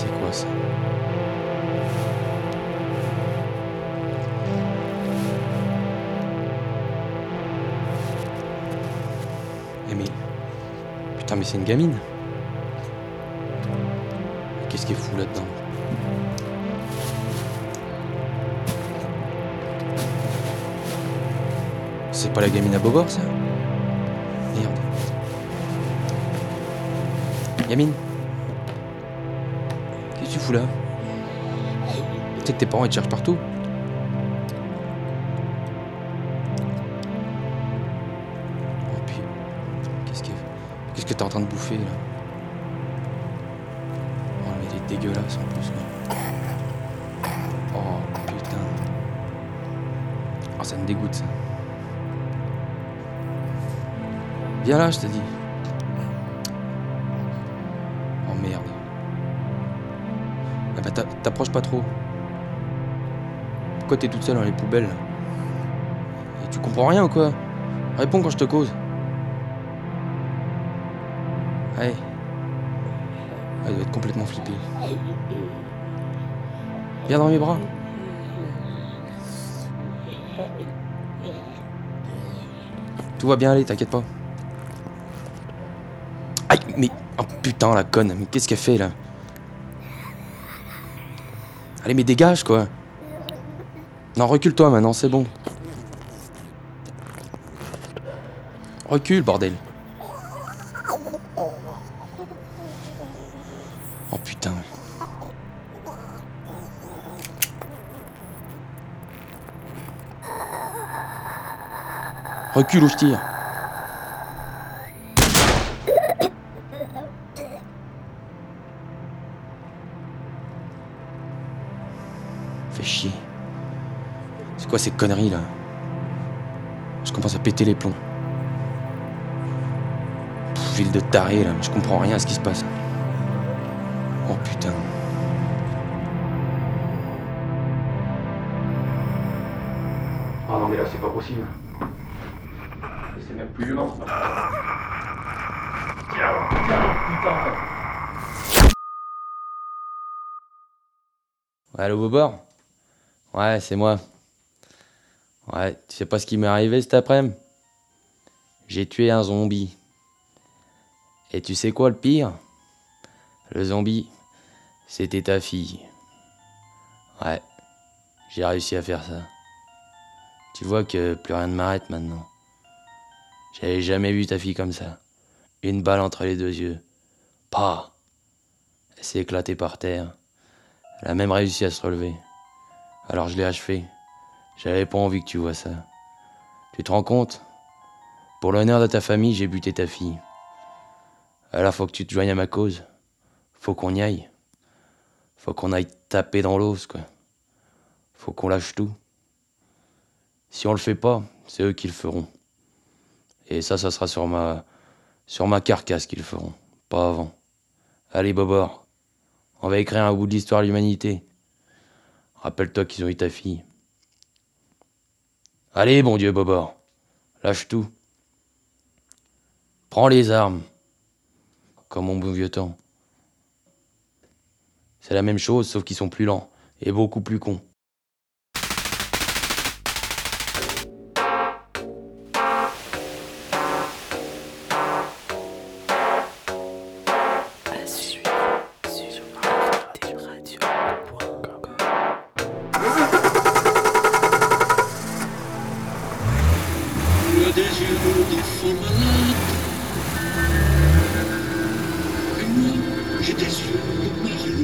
c'est quoi ça Eh mais... Putain mais c'est une gamine. Qu'est-ce qui est fou là-dedans C'est pas la gamine à Bobor ça? Merde. Yamine tu fous là Tu sais que tes parents ils te cherchent partout Oh puis. Qu'est-ce que. Qu'est-ce que t'es en train de bouffer là Oh mais elle est dégueulasse en plus là. Oh putain. Oh ça me dégoûte ça. Viens là, je te dis. Oh merde. Ah t'a- t'approches pas trop. Pourquoi t'es toute seule dans les poubelles Et tu comprends rien ou quoi? Réponds quand je te cause. Ouais. Ah, il doit être complètement flippé. Viens dans mes bras. Tout va bien aller, t'inquiète pas. Aïe, mais. Oh putain, la conne, mais qu'est-ce qu'elle fait là? Allez, mais dégage quoi Non, recule-toi maintenant, c'est bon. Recule, bordel. Oh putain. Recule ou je tire. Fais chier. C'est quoi ces conneries là? Je commence à péter les plombs. Pff, ville de taré là, je comprends rien à ce qui se passe. Oh putain. Ah non mais là c'est pas possible. C'est même plus humain. Tiens, tiens, putain. Allô Bobor? Ouais, c'est moi. Ouais, tu sais pas ce qui m'est arrivé cet après-midi? J'ai tué un zombie. Et tu sais quoi le pire? Le zombie, c'était ta fille. Ouais, j'ai réussi à faire ça. Tu vois que plus rien ne m'arrête maintenant. J'avais jamais vu ta fille comme ça. Une balle entre les deux yeux. Pas. Elle s'est éclatée par terre. Elle a même réussi à se relever. Alors je l'ai achevé. J'avais pas envie que tu vois ça. Tu te rends compte? Pour l'honneur de ta famille, j'ai buté ta fille. Alors faut que tu te joignes à ma cause. Faut qu'on y aille. Faut qu'on aille taper dans l'os, quoi. Faut qu'on lâche tout. Si on le fait pas, c'est eux qui le feront. Et ça, ça sera sur ma, sur ma carcasse qu'ils le feront, pas avant. Allez, Bobor, on va écrire un bout de l'histoire de l'humanité. Rappelle-toi qu'ils ont eu ta fille. Allez, bon Dieu, Bobor, lâche tout. Prends les armes, comme mon bon vieux temps. C'est la même chose, sauf qu'ils sont plus lents et beaucoup plus cons. Des yeux de.